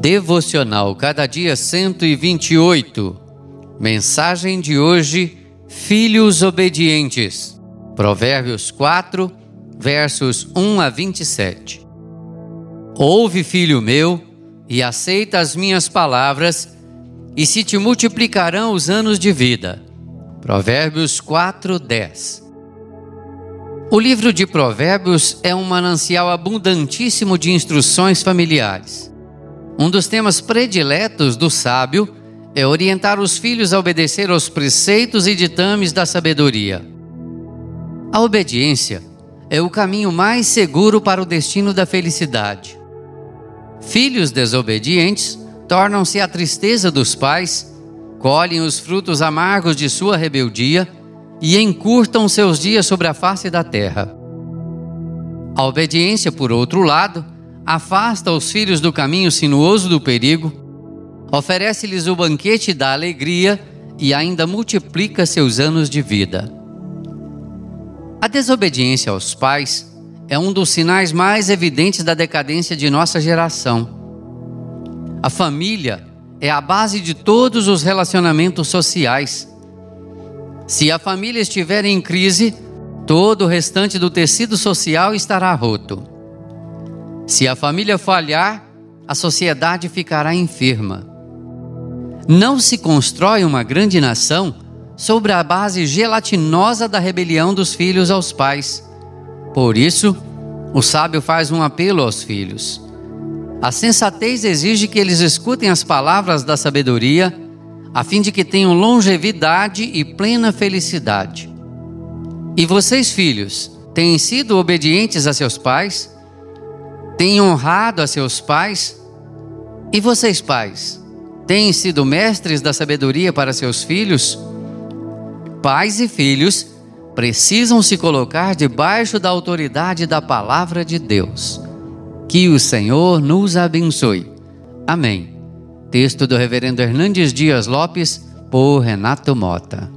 Devocional Cada Dia 128. Mensagem de hoje: Filhos obedientes. Provérbios 4, versos 1 a 27. Ouve, filho meu, e aceita as minhas palavras, e se te multiplicarão os anos de vida. Provérbios 4, 10. O livro de Provérbios é um manancial abundantíssimo de instruções familiares. Um dos temas prediletos do sábio é orientar os filhos a obedecer aos preceitos e ditames da sabedoria. A obediência é o caminho mais seguro para o destino da felicidade. Filhos desobedientes tornam-se a tristeza dos pais, colhem os frutos amargos de sua rebeldia e encurtam seus dias sobre a face da terra. A obediência, por outro lado, afasta os filhos do caminho sinuoso do perigo, oferece-lhes o banquete da alegria e ainda multiplica seus anos de vida. A desobediência aos pais é um dos sinais mais evidentes da decadência de nossa geração. A família é a base de todos os relacionamentos sociais se a família estiver em crise, todo o restante do tecido social estará roto. Se a família falhar, a sociedade ficará enferma. Não se constrói uma grande nação sobre a base gelatinosa da rebelião dos filhos aos pais. Por isso, o sábio faz um apelo aos filhos. A sensatez exige que eles escutem as palavras da sabedoria a fim de que tenham longevidade e plena felicidade. E vocês, filhos, têm sido obedientes a seus pais? Têm honrado a seus pais? E vocês, pais, têm sido mestres da sabedoria para seus filhos? Pais e filhos precisam se colocar debaixo da autoridade da palavra de Deus. Que o Senhor nos abençoe. Amém. Texto do Reverendo Hernandes Dias Lopes, por Renato Mota.